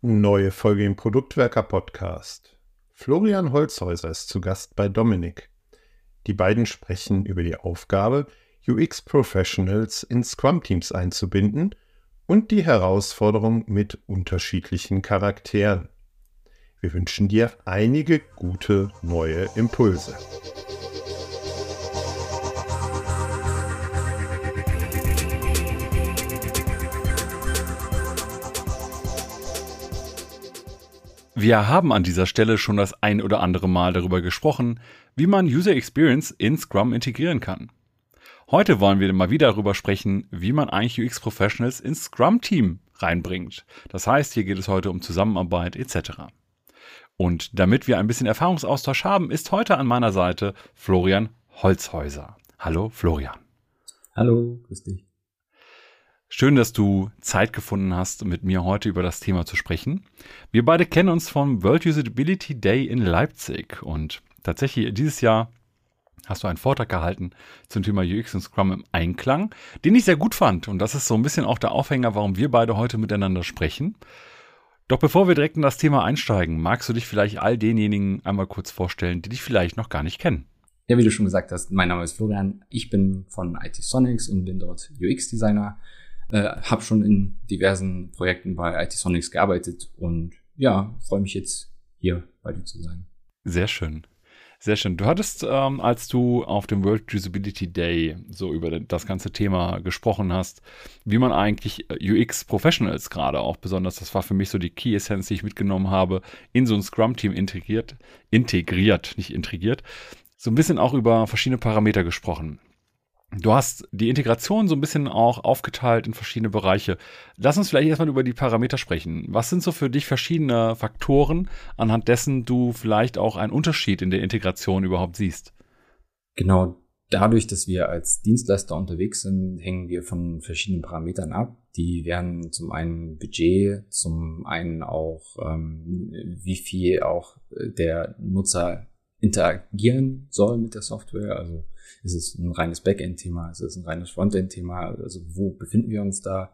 Neue Folge im Produktwerker Podcast. Florian Holzhäuser ist zu Gast bei Dominik. Die beiden sprechen über die Aufgabe, UX Professionals in Scrum Teams einzubinden und die Herausforderung mit unterschiedlichen Charakteren. Wir wünschen dir einige gute neue Impulse. Wir haben an dieser Stelle schon das ein oder andere Mal darüber gesprochen, wie man User Experience in Scrum integrieren kann. Heute wollen wir mal wieder darüber sprechen, wie man eigentlich UX Professionals ins Scrum Team reinbringt. Das heißt, hier geht es heute um Zusammenarbeit etc. Und damit wir ein bisschen Erfahrungsaustausch haben, ist heute an meiner Seite Florian Holzhäuser. Hallo Florian. Hallo, grüß dich. Schön, dass du Zeit gefunden hast, mit mir heute über das Thema zu sprechen. Wir beide kennen uns vom World Usability Day in Leipzig und tatsächlich dieses Jahr hast du einen Vortrag gehalten zum Thema UX und Scrum im Einklang, den ich sehr gut fand. Und das ist so ein bisschen auch der Aufhänger, warum wir beide heute miteinander sprechen. Doch bevor wir direkt in das Thema einsteigen, magst du dich vielleicht all denjenigen einmal kurz vorstellen, die dich vielleicht noch gar nicht kennen? Ja, wie du schon gesagt hast, mein Name ist Florian. Ich bin von IT Sonics und bin dort UX-Designer. Äh, habe schon in diversen Projekten bei IT Sonics gearbeitet und ja, freue mich jetzt hier bei dir zu sein. Sehr schön. Sehr schön. Du hattest, ähm, als du auf dem World Usability Day so über das ganze Thema gesprochen hast, wie man eigentlich UX Professionals gerade auch besonders, das war für mich so die Key Essence, die ich mitgenommen habe, in so ein Scrum-Team integriert, integriert, nicht integriert, so ein bisschen auch über verschiedene Parameter gesprochen. Du hast die Integration so ein bisschen auch aufgeteilt in verschiedene Bereiche. Lass uns vielleicht erstmal über die Parameter sprechen. Was sind so für dich verschiedene Faktoren, anhand dessen du vielleicht auch einen Unterschied in der Integration überhaupt siehst? Genau, dadurch, dass wir als Dienstleister unterwegs sind, hängen wir von verschiedenen Parametern ab. Die wären zum einen Budget, zum einen auch, ähm, wie viel auch der Nutzer interagieren soll mit der Software. Also ist es ein reines Backend-Thema? Ist es ein reines Frontend-Thema? Also wo befinden wir uns da?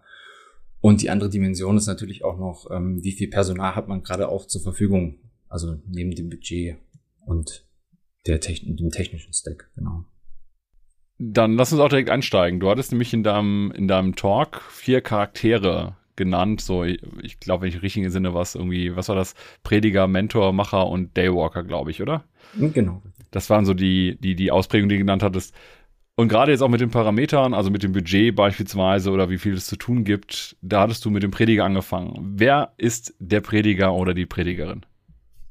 Und die andere Dimension ist natürlich auch noch, ähm, wie viel Personal hat man gerade auch zur Verfügung? Also neben dem Budget und der Techn dem technischen Stack, genau. Dann lass uns auch direkt einsteigen. Du hattest nämlich in deinem, in deinem Talk vier Charaktere genannt. So, ich glaube, wenn ich richtig Sinne was irgendwie, was war das? Prediger, Mentor, Macher und Daywalker, glaube ich, oder? Genau. Das waren so die, die, die Ausprägungen, die du genannt hattest. Und gerade jetzt auch mit den Parametern, also mit dem Budget beispielsweise oder wie viel es zu tun gibt, da hattest du mit dem Prediger angefangen. Wer ist der Prediger oder die Predigerin?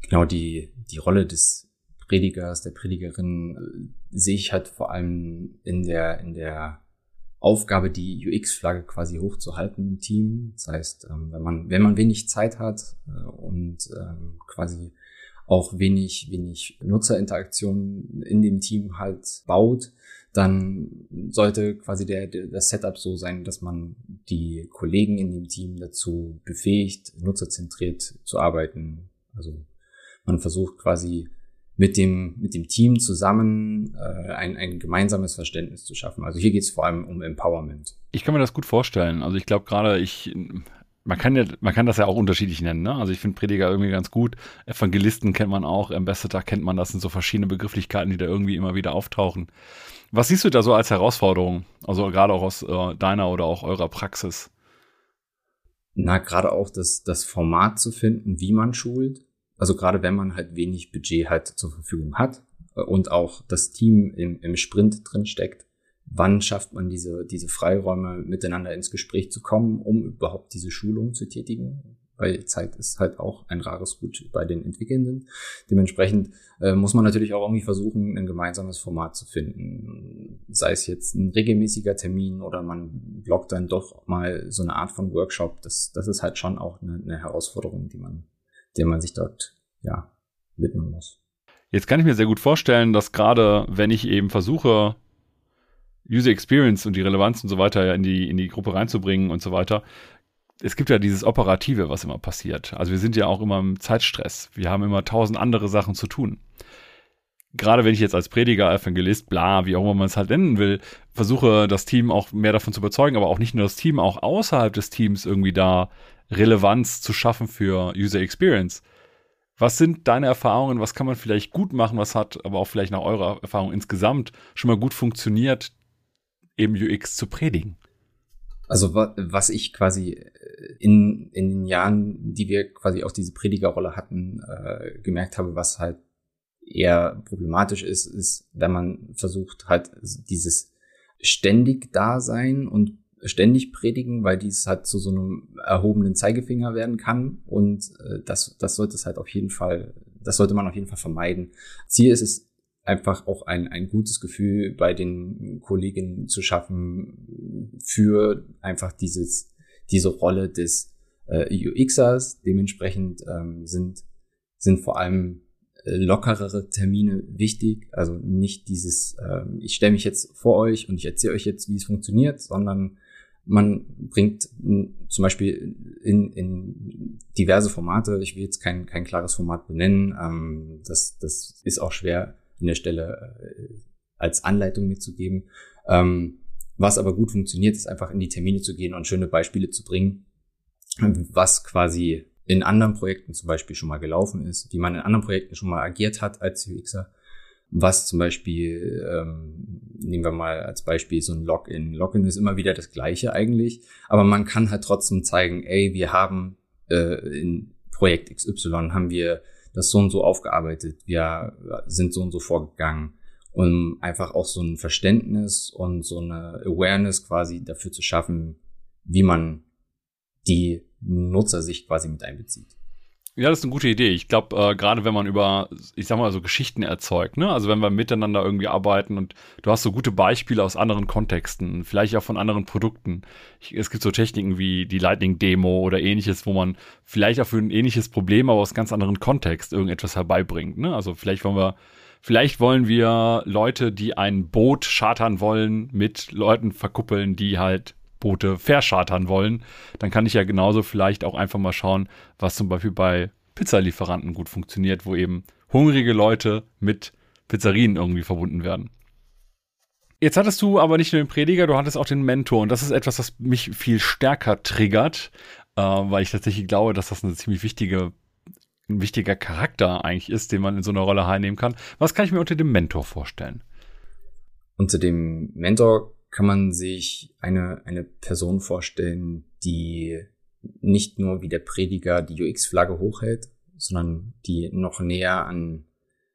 Genau, die, die Rolle des Predigers, der Predigerin äh, sehe ich halt vor allem in der, in der Aufgabe, die UX-Flagge quasi hochzuhalten im Team. Das heißt, ähm, wenn man, wenn man wenig Zeit hat äh, und ähm, quasi auch wenig, wenig Nutzerinteraktion in dem Team halt baut, dann sollte quasi der, der, das Setup so sein, dass man die Kollegen in dem Team dazu befähigt, nutzerzentriert zu arbeiten. Also man versucht quasi mit dem, mit dem Team zusammen äh, ein, ein gemeinsames Verständnis zu schaffen. Also hier geht es vor allem um Empowerment. Ich kann mir das gut vorstellen. Also ich glaube gerade, ich man kann ja, man kann das ja auch unterschiedlich nennen, ne? Also ich finde Prediger irgendwie ganz gut. Evangelisten kennt man auch, Ambassador kennt man, das sind so verschiedene Begrifflichkeiten, die da irgendwie immer wieder auftauchen. Was siehst du da so als Herausforderung? Also gerade auch aus äh, deiner oder auch eurer Praxis? Na, gerade auch das, das Format zu finden, wie man schult. Also gerade wenn man halt wenig Budget halt zur Verfügung hat äh, und auch das Team im, im Sprint drin steckt, wann schafft man diese, diese Freiräume, miteinander ins Gespräch zu kommen, um überhaupt diese Schulung zu tätigen. Weil Zeit ist halt auch ein rares Gut bei den Entwickelnden. Dementsprechend äh, muss man natürlich auch irgendwie versuchen, ein gemeinsames Format zu finden. Sei es jetzt ein regelmäßiger Termin oder man blockt dann doch mal so eine Art von Workshop. Das, das ist halt schon auch eine, eine Herausforderung, die man, der man sich dort, ja, widmen muss. Jetzt kann ich mir sehr gut vorstellen, dass gerade wenn ich eben versuche, User Experience und die Relevanz und so weiter in die, in die Gruppe reinzubringen und so weiter. Es gibt ja dieses Operative, was immer passiert. Also wir sind ja auch immer im Zeitstress. Wir haben immer tausend andere Sachen zu tun. gerade wenn ich jetzt als Prediger, Evangelist, bla, wie auch immer man es halt nennen will, versuche das Team auch mehr davon zu überzeugen, aber auch nicht nur das Team, auch außerhalb des Teams irgendwie da Relevanz zu schaffen für User Experience. Was sind deine Erfahrungen? Was kann man vielleicht gut machen? Was hat aber auch vielleicht nach eurer Erfahrung insgesamt schon mal gut funktioniert, eben UX zu predigen? Also was ich quasi äh, in, in den Jahren, die wir quasi auch diese Predigerrolle hatten, äh, gemerkt habe, was halt eher problematisch ist, ist, wenn man versucht halt dieses ständig Dasein und ständig predigen, weil dies halt zu so einem erhobenen Zeigefinger werden kann und äh, das, das sollte es halt auf jeden Fall, das sollte man auf jeden Fall vermeiden. Ziel ist es einfach auch ein, ein gutes Gefühl bei den Kolleginnen zu schaffen für einfach dieses, diese Rolle des äh, UXers. Dementsprechend ähm, sind, sind vor allem äh, lockerere Termine wichtig. Also nicht dieses, ähm, ich stelle mich jetzt vor euch und ich erzähle euch jetzt, wie es funktioniert, sondern man bringt zum Beispiel in, in diverse Formate, ich will jetzt kein, kein klares Format benennen, ähm, das, das ist auch schwer in der Stelle äh, als Anleitung mitzugeben. Ähm, was aber gut funktioniert, ist einfach in die Termine zu gehen und schöne Beispiele zu bringen, was quasi in anderen Projekten zum Beispiel schon mal gelaufen ist, wie man in anderen Projekten schon mal agiert hat als UXer, was zum Beispiel, ähm, nehmen wir mal als Beispiel so ein Login. Login ist immer wieder das gleiche eigentlich, aber man kann halt trotzdem zeigen, ey, wir haben äh, in Projekt XY haben wir das so und so aufgearbeitet, wir sind so und so vorgegangen, um einfach auch so ein Verständnis und so eine Awareness quasi dafür zu schaffen, wie man die Nutzersicht quasi mit einbezieht. Ja, das ist eine gute Idee. Ich glaube, äh, gerade wenn man über, ich sag mal, so Geschichten erzeugt, ne? Also wenn wir miteinander irgendwie arbeiten und du hast so gute Beispiele aus anderen Kontexten, vielleicht auch von anderen Produkten. Ich, es gibt so Techniken wie die Lightning-Demo oder ähnliches, wo man vielleicht auch für ein ähnliches Problem, aber aus ganz anderen Kontext irgendetwas herbeibringt. Ne? Also vielleicht wollen wir, vielleicht wollen wir Leute, die ein Boot chartern wollen, mit Leuten verkuppeln, die halt Boote verschartern wollen, dann kann ich ja genauso vielleicht auch einfach mal schauen, was zum Beispiel bei Pizzalieferanten gut funktioniert, wo eben hungrige Leute mit Pizzerien irgendwie verbunden werden. Jetzt hattest du aber nicht nur den Prediger, du hattest auch den Mentor und das ist etwas, was mich viel stärker triggert, äh, weil ich tatsächlich glaube, dass das eine ziemlich wichtige, ein wichtiger Charakter eigentlich ist, den man in so einer Rolle einnehmen kann. Was kann ich mir unter dem Mentor vorstellen? Unter dem Mentor kann man sich eine, eine Person vorstellen, die nicht nur wie der Prediger die UX-Flagge hochhält, sondern die noch näher an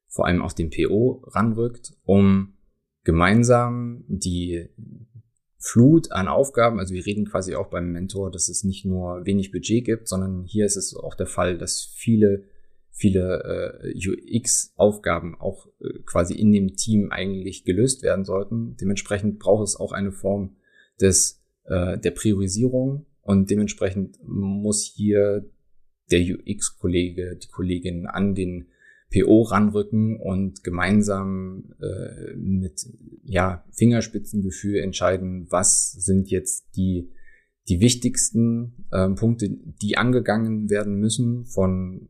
vor allem auch den PO ranrückt, um gemeinsam die Flut an Aufgaben, also wir reden quasi auch beim Mentor, dass es nicht nur wenig Budget gibt, sondern hier ist es auch der Fall, dass viele viele äh, UX-Aufgaben auch äh, quasi in dem Team eigentlich gelöst werden sollten. Dementsprechend braucht es auch eine Form des äh, der Priorisierung und dementsprechend muss hier der UX-Kollege, die Kollegin an den PO ranrücken und gemeinsam äh, mit ja, Fingerspitzengefühl entscheiden, was sind jetzt die die wichtigsten ähm, Punkte, die angegangen werden müssen von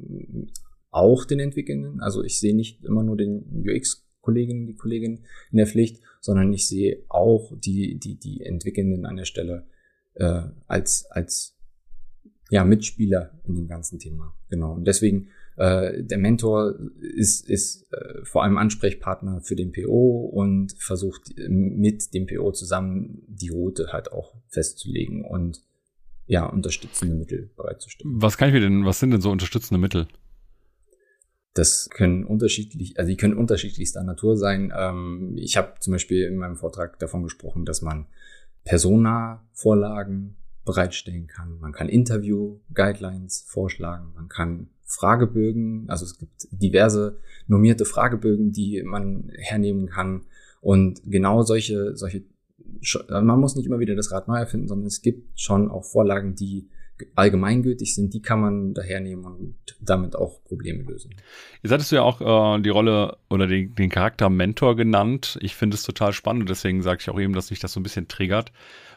auch den Entwickelnden. Also ich sehe nicht immer nur den UX-Kollegen, die Kollegin in der Pflicht, sondern ich sehe auch die, die, die Entwickelnden an der Stelle äh, als, als ja, Mitspieler in dem ganzen Thema. Genau. Und deswegen, äh, der Mentor ist, ist äh, vor allem Ansprechpartner für den PO und versucht mit dem PO zusammen die Route halt auch festzulegen und ja, unterstützende Mittel bereitzustellen. Was kann ich mir denn, was sind denn so unterstützende Mittel? Das können unterschiedlich, also die können unterschiedlichster Natur sein. Ähm, ich habe zum Beispiel in meinem Vortrag davon gesprochen, dass man Persona-Vorlagen bereitstellen kann. Man kann Interview-Guidelines vorschlagen. Man kann Fragebögen, also es gibt diverse normierte Fragebögen, die man hernehmen kann. Und genau solche, solche, man muss nicht immer wieder das Rad neu erfinden, sondern es gibt schon auch Vorlagen, die allgemeingültig sind, die kann man dahernehmen und damit auch Probleme lösen. Jetzt hattest du ja auch äh, die Rolle oder den, den Charakter Mentor genannt. Ich finde es total spannend deswegen sage ich auch eben, dass mich das so ein bisschen triggert,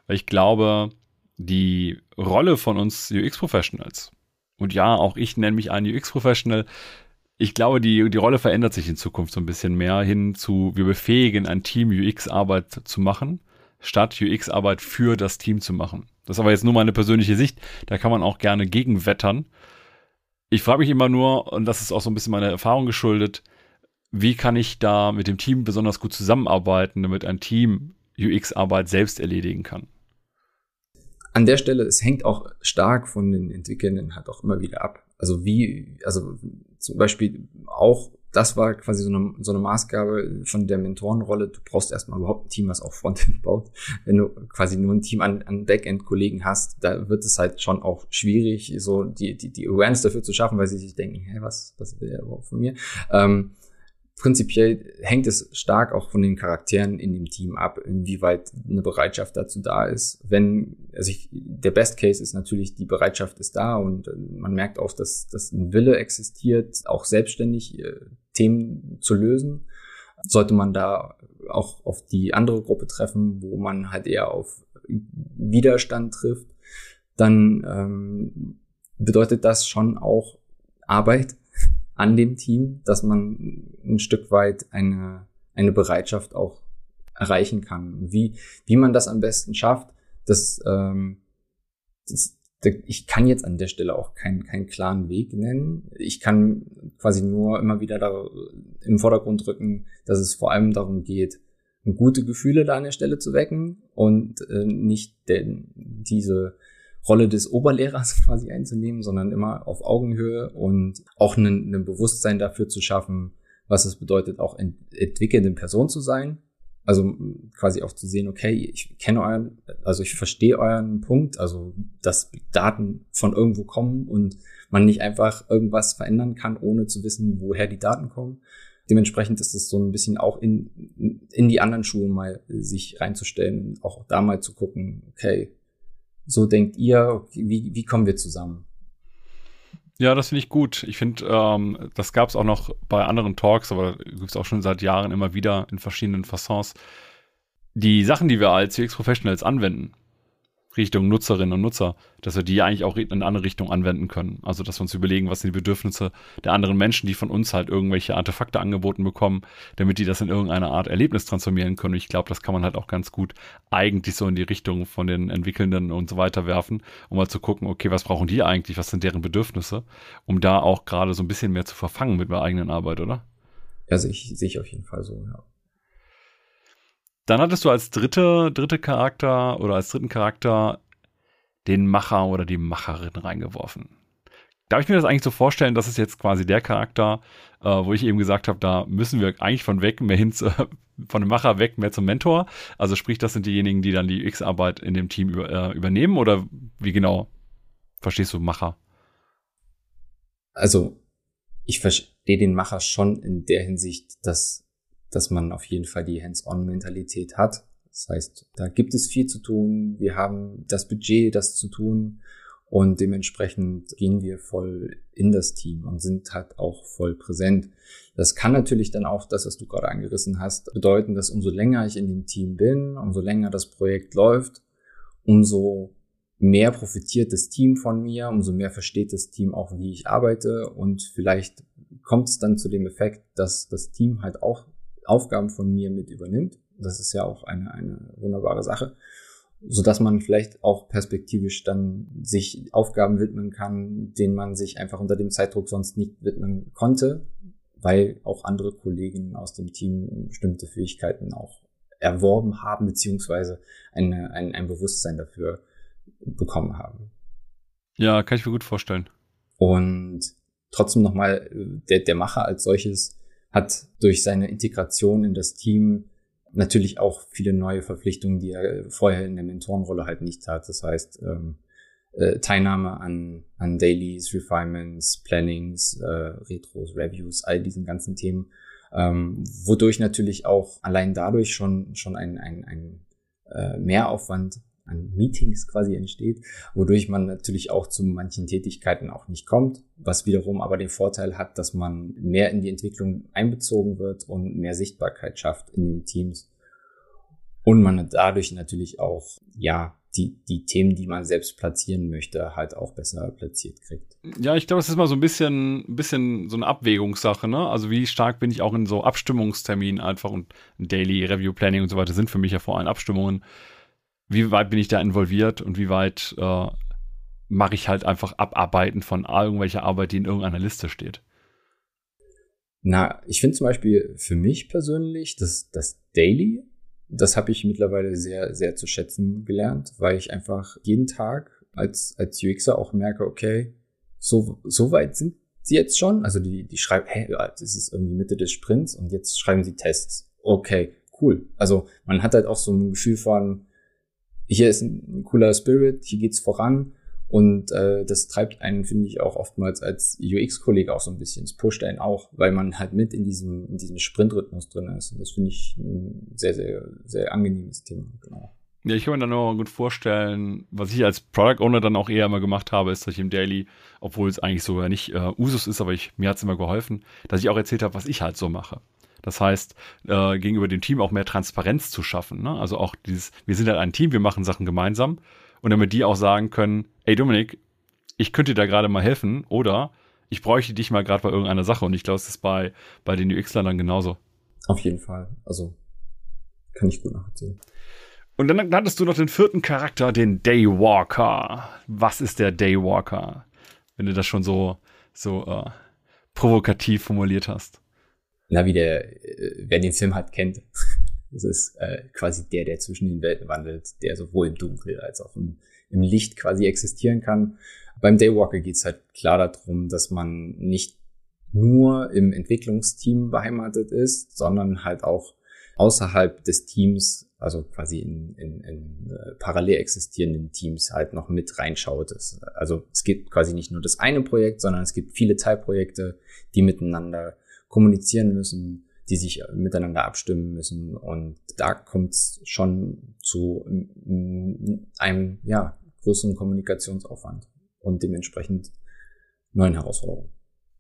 weil ich glaube, die Rolle von uns UX-Professionals, und ja, auch ich nenne mich ein UX-Professional, ich glaube, die, die Rolle verändert sich in Zukunft so ein bisschen mehr hin zu, wir befähigen ein Team UX-Arbeit zu machen, statt UX-Arbeit für das Team zu machen. Das ist aber jetzt nur meine persönliche Sicht. Da kann man auch gerne gegenwettern. Ich frage mich immer nur, und das ist auch so ein bisschen meine Erfahrung geschuldet, wie kann ich da mit dem Team besonders gut zusammenarbeiten, damit ein Team UX-Arbeit selbst erledigen kann? An der Stelle, es hängt auch stark von den Entwicklenden halt auch immer wieder ab. Also wie, also zum Beispiel auch, das war quasi so eine, so eine Maßgabe von der Mentorenrolle. Du brauchst erstmal überhaupt ein Team, was auch Frontend baut. Wenn du quasi nur ein Team an, an Backend-Kollegen hast, da wird es halt schon auch schwierig, so die, die, die Awareness dafür zu schaffen, weil sie sich denken, hä, was, was will er überhaupt von mir? Ähm, prinzipiell hängt es stark auch von den Charakteren in dem Team ab, inwieweit eine Bereitschaft dazu da ist. Wenn, also ich, der Best Case ist natürlich, die Bereitschaft ist da und äh, man merkt auch, dass, dass ein Wille existiert, auch selbstständig äh, Themen zu lösen. Sollte man da auch auf die andere Gruppe treffen, wo man halt eher auf Widerstand trifft, dann ähm, bedeutet das schon auch Arbeit an dem Team, dass man ein Stück weit eine, eine Bereitschaft auch erreichen kann. Wie, wie man das am besten schafft, das, ähm, das, ich kann jetzt an der Stelle auch keinen, keinen klaren Weg nennen. Ich kann quasi nur immer wieder da im Vordergrund drücken, dass es vor allem darum geht, gute Gefühle da an der Stelle zu wecken und äh, nicht denn diese Rolle des Oberlehrers quasi einzunehmen, sondern immer auf Augenhöhe und auch ein, ein Bewusstsein dafür zu schaffen, was es bedeutet, auch ent entwickelnde Person zu sein. Also quasi auch zu sehen, okay, ich kenne euren, also ich verstehe euren Punkt, also dass Daten von irgendwo kommen und man nicht einfach irgendwas verändern kann, ohne zu wissen, woher die Daten kommen. Dementsprechend ist es so ein bisschen auch in, in die anderen Schulen mal sich reinzustellen auch da mal zu gucken, okay, so denkt ihr, wie, wie kommen wir zusammen? Ja, das finde ich gut. Ich finde, ähm, das gab es auch noch bei anderen Talks, aber gibt es auch schon seit Jahren immer wieder in verschiedenen Fassons. Die Sachen, die wir als UX-Professionals anwenden, Richtung Nutzerinnen und Nutzer, dass wir die eigentlich auch in eine andere Richtung anwenden können. Also, dass wir uns überlegen, was sind die Bedürfnisse der anderen Menschen, die von uns halt irgendwelche Artefakte angeboten bekommen, damit die das in irgendeine Art Erlebnis transformieren können. Und ich glaube, das kann man halt auch ganz gut eigentlich so in die Richtung von den Entwickelnden und so weiter werfen, um mal zu gucken, okay, was brauchen die eigentlich, was sind deren Bedürfnisse, um da auch gerade so ein bisschen mehr zu verfangen mit der eigenen Arbeit, oder? Ja, sehe ich, sehe ich auf jeden Fall so, ja. Dann hattest du als dritte, dritte Charakter oder als dritten Charakter den Macher oder die Macherin reingeworfen. Darf ich mir das eigentlich so vorstellen, das ist jetzt quasi der Charakter, äh, wo ich eben gesagt habe, da müssen wir eigentlich von weg mehr hin zu, von dem Macher weg mehr zum Mentor. Also sprich, das sind diejenigen, die dann die UX-Arbeit in dem Team über, äh, übernehmen oder wie genau verstehst du Macher? Also ich verstehe den Macher schon in der Hinsicht, dass dass man auf jeden Fall die Hands-on-Mentalität hat. Das heißt, da gibt es viel zu tun. Wir haben das Budget, das zu tun. Und dementsprechend gehen wir voll in das Team und sind halt auch voll präsent. Das kann natürlich dann auch das, was du gerade angerissen hast, bedeuten, dass umso länger ich in dem Team bin, umso länger das Projekt läuft, umso mehr profitiert das Team von mir, umso mehr versteht das Team auch, wie ich arbeite und vielleicht kommt es dann zu dem Effekt, dass das Team halt auch Aufgaben von mir mit übernimmt. Das ist ja auch eine, eine wunderbare Sache, so dass man vielleicht auch perspektivisch dann sich Aufgaben widmen kann, denen man sich einfach unter dem Zeitdruck sonst nicht widmen konnte, weil auch andere Kollegen aus dem Team bestimmte Fähigkeiten auch erworben haben, beziehungsweise eine, ein, ein Bewusstsein dafür bekommen haben. Ja, kann ich mir gut vorstellen. Und trotzdem nochmal, der, der Macher als solches hat durch seine Integration in das Team natürlich auch viele neue Verpflichtungen, die er vorher in der Mentorenrolle halt nicht hat. Das heißt, ähm, äh, Teilnahme an, an Dailies, Refinements, Plannings, äh, Retros, Reviews, all diesen ganzen Themen, ähm, wodurch natürlich auch allein dadurch schon, schon ein, ein, ein äh, Mehraufwand an Meetings quasi entsteht, wodurch man natürlich auch zu manchen Tätigkeiten auch nicht kommt, was wiederum aber den Vorteil hat, dass man mehr in die Entwicklung einbezogen wird und mehr Sichtbarkeit schafft in den Teams. Und man dadurch natürlich auch, ja, die, die Themen, die man selbst platzieren möchte, halt auch besser platziert kriegt. Ja, ich glaube, es ist mal so ein bisschen, ein bisschen so eine Abwägungssache, ne? Also wie stark bin ich auch in so Abstimmungsterminen einfach und Daily Review Planning und so weiter sind für mich ja vor allem Abstimmungen. Wie weit bin ich da involviert und wie weit äh, mache ich halt einfach Abarbeiten von irgendwelcher Arbeit, die in irgendeiner Liste steht? Na, ich finde zum Beispiel für mich persönlich das, das Daily das habe ich mittlerweile sehr, sehr zu schätzen gelernt, weil ich einfach jeden Tag als, als UXer auch merke, okay, so, so weit sind sie jetzt schon. Also die, die schreiben, hey, das ist irgendwie Mitte des Sprints und jetzt schreiben sie Tests. Okay, cool. Also man hat halt auch so ein Gefühl von, hier ist ein cooler Spirit, hier geht's voran und äh, das treibt einen, finde ich, auch oftmals als UX-Kollege auch so ein bisschen. Es pusht einen auch, weil man halt mit in diesem, in diesem Sprintrhythmus drin ist. Und das finde ich ein sehr, sehr, sehr angenehmes Thema, genau. Ja, ich kann mir dann auch gut vorstellen, was ich als Product Owner dann auch eher immer gemacht habe, ist, dass ich im Daily, obwohl es eigentlich sogar nicht äh, Usus ist, aber ich, mir hat es immer geholfen, dass ich auch erzählt habe, was ich halt so mache. Das heißt, äh, gegenüber dem Team auch mehr Transparenz zu schaffen. Ne? Also auch dieses, wir sind halt ein Team, wir machen Sachen gemeinsam und damit die auch sagen können, ey Dominik, ich könnte dir da gerade mal helfen oder ich bräuchte dich mal gerade bei irgendeiner Sache und ich glaube, es ist bei, bei den UX-Lern dann genauso. Auf jeden Fall. Also kann ich gut nachvollziehen. Und dann hattest du noch den vierten Charakter, den Daywalker. Was ist der Daywalker? Wenn du das schon so, so äh, provokativ formuliert hast. Na, wie der, äh, wer den Film hat, kennt. Das ist äh, quasi der, der zwischen den Welten wandelt, der sowohl im Dunkel als auch im, im Licht quasi existieren kann. Beim Daywalker geht es halt klar darum, dass man nicht nur im Entwicklungsteam beheimatet ist, sondern halt auch außerhalb des Teams, also quasi in, in, in äh, parallel existierenden Teams halt noch mit reinschaut. Also es gibt quasi nicht nur das eine Projekt, sondern es gibt viele Teilprojekte, die miteinander kommunizieren müssen, die sich miteinander abstimmen müssen. Und da kommt es schon zu einem ja, größeren Kommunikationsaufwand und dementsprechend neuen Herausforderungen.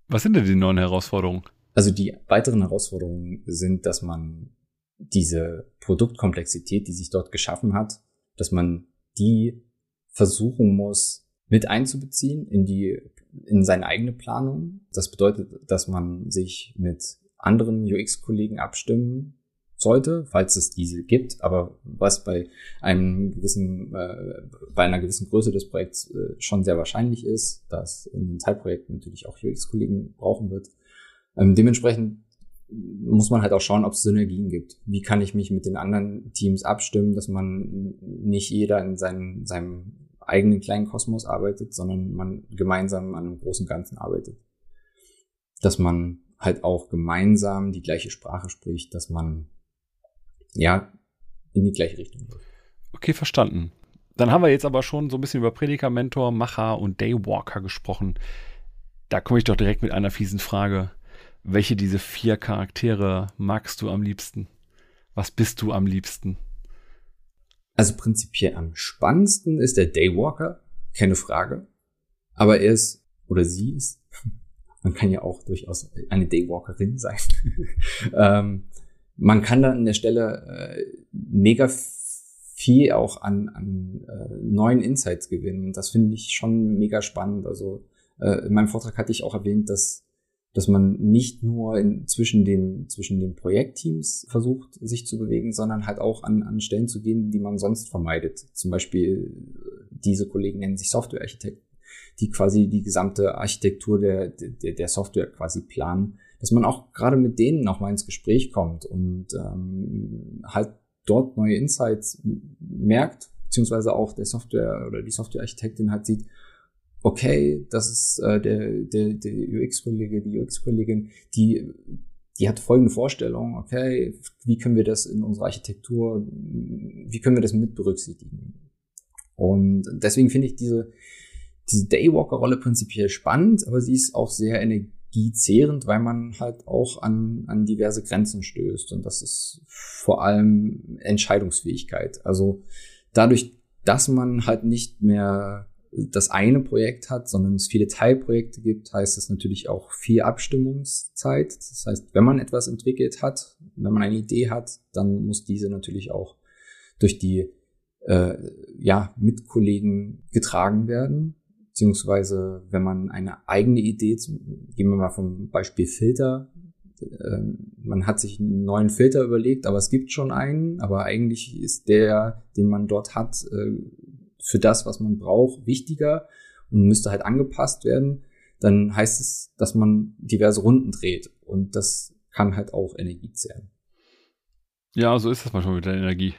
Was sind denn die neuen Herausforderungen? Also die weiteren Herausforderungen sind, dass man diese Produktkomplexität, die sich dort geschaffen hat, dass man die versuchen muss, mit einzubeziehen in die, in seine eigene Planung. Das bedeutet, dass man sich mit anderen UX-Kollegen abstimmen sollte, falls es diese gibt. Aber was bei einem gewissen, äh, bei einer gewissen Größe des Projekts äh, schon sehr wahrscheinlich ist, dass in den Teilprojekten natürlich auch UX-Kollegen brauchen wird. Ähm, dementsprechend muss man halt auch schauen, ob es Synergien gibt. Wie kann ich mich mit den anderen Teams abstimmen, dass man nicht jeder in seinem, seinem eigenen kleinen Kosmos arbeitet, sondern man gemeinsam an einem großen Ganzen arbeitet. Dass man halt auch gemeinsam die gleiche Sprache spricht, dass man ja in die gleiche Richtung geht. Okay, verstanden. Dann haben wir jetzt aber schon so ein bisschen über Prediger, Mentor, Macher und Daywalker gesprochen. Da komme ich doch direkt mit einer fiesen Frage. Welche diese vier Charaktere magst du am liebsten? Was bist du am liebsten? Also prinzipiell am spannendsten ist der Daywalker, keine Frage. Aber er ist oder sie ist man kann ja auch durchaus eine Daywalkerin sein. ähm, man kann da an der Stelle äh, mega viel auch an, an äh, neuen Insights gewinnen. Das finde ich schon mega spannend. Also äh, in meinem Vortrag hatte ich auch erwähnt, dass dass man nicht nur in, zwischen den zwischen den Projektteams versucht sich zu bewegen, sondern halt auch an, an Stellen zu gehen, die man sonst vermeidet. Zum Beispiel diese Kollegen nennen sich Softwarearchitekten die quasi die gesamte Architektur der, der, der Software quasi planen, dass man auch gerade mit denen nochmal ins Gespräch kommt und ähm, halt dort neue Insights merkt, beziehungsweise auch der Software oder die Softwarearchitektin halt sieht, okay, das ist äh, der, der, der UX-Kollege, die UX-Kollegin, die, die hat folgende Vorstellung, okay, wie können wir das in unserer Architektur, wie können wir das mit berücksichtigen? Und deswegen finde ich diese, diese Daywalker-Rolle prinzipiell spannend, aber sie ist auch sehr energiezehrend, weil man halt auch an, an diverse Grenzen stößt. Und das ist vor allem Entscheidungsfähigkeit. Also dadurch, dass man halt nicht mehr das eine Projekt hat, sondern es viele Teilprojekte gibt, heißt es natürlich auch viel Abstimmungszeit. Das heißt, wenn man etwas entwickelt hat, wenn man eine Idee hat, dann muss diese natürlich auch durch die äh, ja, Mitkollegen getragen werden. Beziehungsweise, wenn man eine eigene Idee, gehen wir mal vom Beispiel Filter, äh, man hat sich einen neuen Filter überlegt, aber es gibt schon einen, aber eigentlich ist der, den man dort hat, äh, für das, was man braucht, wichtiger und müsste halt angepasst werden, dann heißt es, dass man diverse Runden dreht und das kann halt auch Energie zehren. Ja, so ist das manchmal mit der Energie.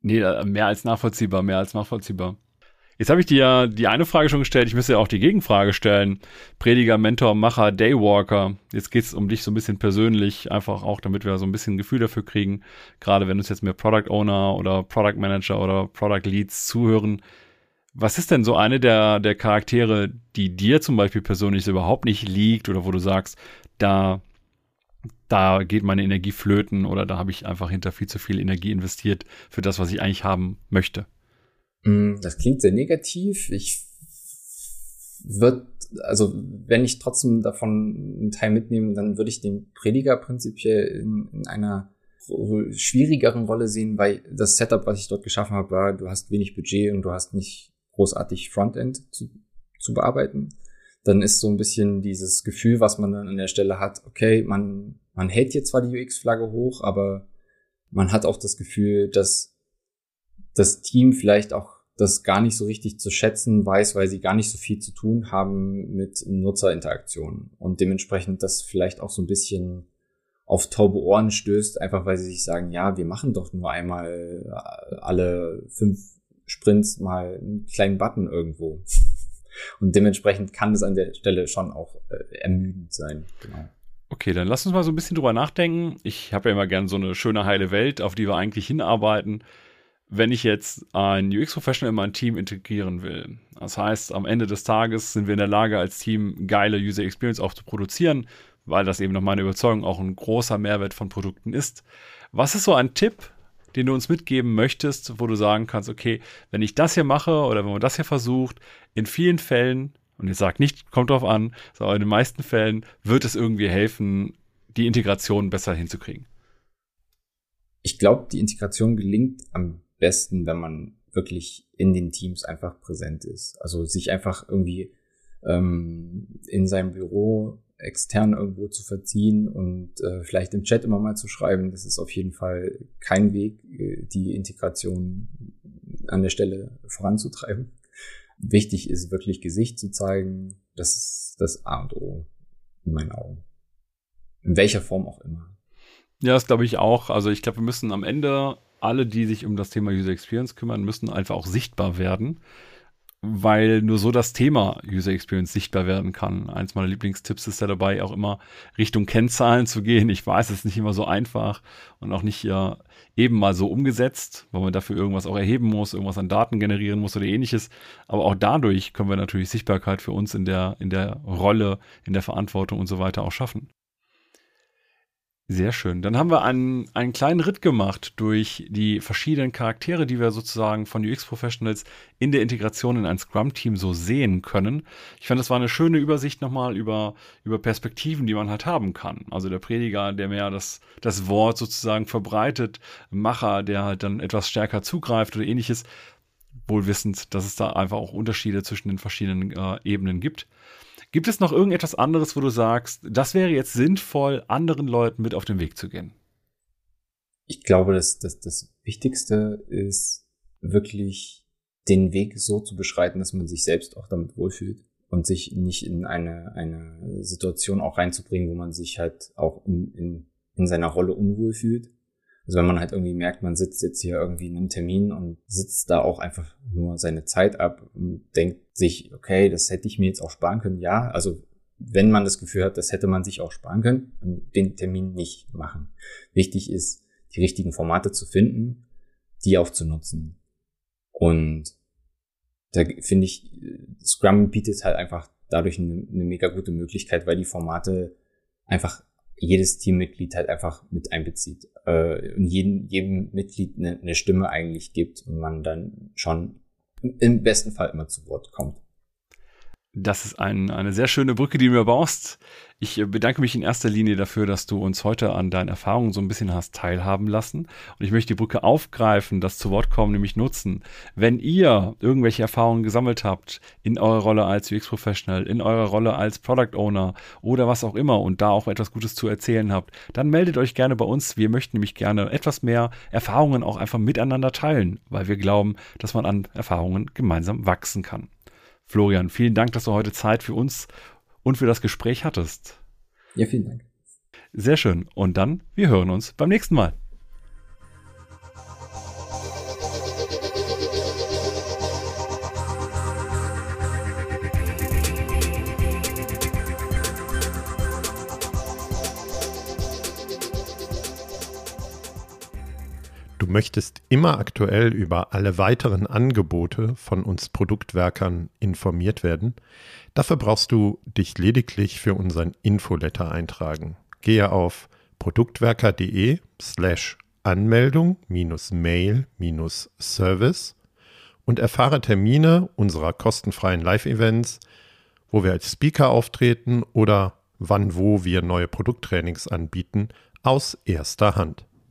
Nee, äh, mehr als nachvollziehbar, mehr als nachvollziehbar. Jetzt habe ich dir ja die eine Frage schon gestellt, ich müsste ja auch die Gegenfrage stellen. Prediger, Mentor, Macher, Daywalker. Jetzt geht es um dich so ein bisschen persönlich, einfach auch, damit wir so ein bisschen ein Gefühl dafür kriegen. Gerade wenn uns jetzt mehr Product Owner oder Product Manager oder Product Leads zuhören. Was ist denn so eine der, der Charaktere, die dir zum Beispiel persönlich überhaupt nicht liegt oder wo du sagst, da, da geht meine Energie flöten oder da habe ich einfach hinter viel zu viel Energie investiert für das, was ich eigentlich haben möchte? Mm, das klingt sehr negativ. Ich würde, also wenn ich trotzdem davon einen Teil mitnehme, dann würde ich den Prediger prinzipiell in, in einer schwierigeren Rolle sehen, weil das Setup, was ich dort geschaffen habe, war, du hast wenig Budget und du hast nicht großartig Frontend zu, zu bearbeiten. Dann ist so ein bisschen dieses Gefühl, was man dann an der Stelle hat, okay, man, man hält jetzt zwar die UX-Flagge hoch, aber man hat auch das Gefühl, dass das Team vielleicht auch das gar nicht so richtig zu schätzen weiß, weil sie gar nicht so viel zu tun haben mit Nutzerinteraktion und dementsprechend das vielleicht auch so ein bisschen auf taube Ohren stößt, einfach weil sie sich sagen, ja, wir machen doch nur einmal äh, alle fünf Sprints mal einen kleinen Button irgendwo. Und dementsprechend kann es an der Stelle schon auch äh, ermüdend sein. Genau. Okay, dann lass uns mal so ein bisschen drüber nachdenken. Ich habe ja immer gern so eine schöne heile Welt, auf die wir eigentlich hinarbeiten wenn ich jetzt ein UX-Professional in mein Team integrieren will. Das heißt, am Ende des Tages sind wir in der Lage, als Team geile User Experience auch zu produzieren, weil das eben nach meiner Überzeugung auch ein großer Mehrwert von Produkten ist. Was ist so ein Tipp, den du uns mitgeben möchtest, wo du sagen kannst, okay, wenn ich das hier mache oder wenn man das hier versucht, in vielen Fällen, und ich sage nicht, kommt drauf an, sondern in den meisten Fällen wird es irgendwie helfen, die Integration besser hinzukriegen. Ich glaube, die Integration gelingt am besten, wenn man wirklich in den Teams einfach präsent ist. Also sich einfach irgendwie ähm, in seinem Büro extern irgendwo zu verziehen und äh, vielleicht im Chat immer mal zu schreiben, das ist auf jeden Fall kein Weg, äh, die Integration an der Stelle voranzutreiben. Wichtig ist wirklich Gesicht zu zeigen. Das ist das A und O in meinen Augen. In welcher Form auch immer. Ja, das glaube ich auch. Also ich glaube, wir müssen am Ende alle, die sich um das Thema User Experience kümmern, müssen einfach auch sichtbar werden, weil nur so das Thema User Experience sichtbar werden kann. Eins meiner Lieblingstipps ist ja dabei, auch immer Richtung Kennzahlen zu gehen. Ich weiß, es ist nicht immer so einfach und auch nicht ja, eben mal so umgesetzt, weil man dafür irgendwas auch erheben muss, irgendwas an Daten generieren muss oder ähnliches. Aber auch dadurch können wir natürlich Sichtbarkeit für uns in der, in der Rolle, in der Verantwortung und so weiter auch schaffen. Sehr schön. Dann haben wir einen, einen kleinen Ritt gemacht durch die verschiedenen Charaktere, die wir sozusagen von UX-Professionals in der Integration in ein Scrum-Team so sehen können. Ich fand, das war eine schöne Übersicht nochmal über, über Perspektiven, die man halt haben kann. Also der Prediger, der mehr das, das Wort sozusagen verbreitet, Macher, der halt dann etwas stärker zugreift oder ähnliches. Wohl wissend, dass es da einfach auch Unterschiede zwischen den verschiedenen äh, Ebenen gibt. Gibt es noch irgendetwas anderes, wo du sagst, das wäre jetzt sinnvoll, anderen Leuten mit auf den Weg zu gehen? Ich glaube, dass, dass das Wichtigste ist wirklich den Weg so zu beschreiten, dass man sich selbst auch damit wohlfühlt und sich nicht in eine, eine Situation auch reinzubringen, wo man sich halt auch in, in, in seiner Rolle unwohl fühlt. Also wenn man halt irgendwie merkt, man sitzt jetzt hier irgendwie in einem Termin und sitzt da auch einfach nur seine Zeit ab und denkt sich, okay, das hätte ich mir jetzt auch sparen können. Ja, also wenn man das Gefühl hat, das hätte man sich auch sparen können, den Termin nicht machen. Wichtig ist, die richtigen Formate zu finden, die auch zu nutzen. Und da finde ich, Scrum bietet halt einfach dadurch eine, eine mega gute Möglichkeit, weil die Formate einfach jedes Teammitglied halt einfach mit einbezieht äh, und jedem, jedem Mitglied eine, eine Stimme eigentlich gibt und man dann schon im besten Fall immer zu Wort kommt. Das ist ein, eine sehr schöne Brücke, die du mir baust. Ich äh, bedanke mich in erster Linie dafür, dass du uns heute an deinen Erfahrungen so ein bisschen hast teilhaben lassen. Und ich möchte die Brücke aufgreifen, das zu Wort kommen, nämlich nutzen. Wenn ihr irgendwelche Erfahrungen gesammelt habt in eurer Rolle als UX-Professional, in eurer Rolle als Product Owner oder was auch immer und da auch etwas Gutes zu erzählen habt, dann meldet euch gerne bei uns. Wir möchten nämlich gerne etwas mehr Erfahrungen auch einfach miteinander teilen, weil wir glauben, dass man an Erfahrungen gemeinsam wachsen kann. Florian, vielen Dank, dass du heute Zeit für uns und für das Gespräch hattest. Ja, vielen Dank. Sehr schön. Und dann, wir hören uns beim nächsten Mal. Du möchtest immer aktuell über alle weiteren Angebote von uns Produktwerkern informiert werden? Dafür brauchst du dich lediglich für unseren Infoletter eintragen. Gehe auf produktwerker.de slash Anmeldung Mail Service und erfahre Termine unserer kostenfreien Live-Events, wo wir als Speaker auftreten oder wann wo wir neue Produkttrainings anbieten, aus erster Hand.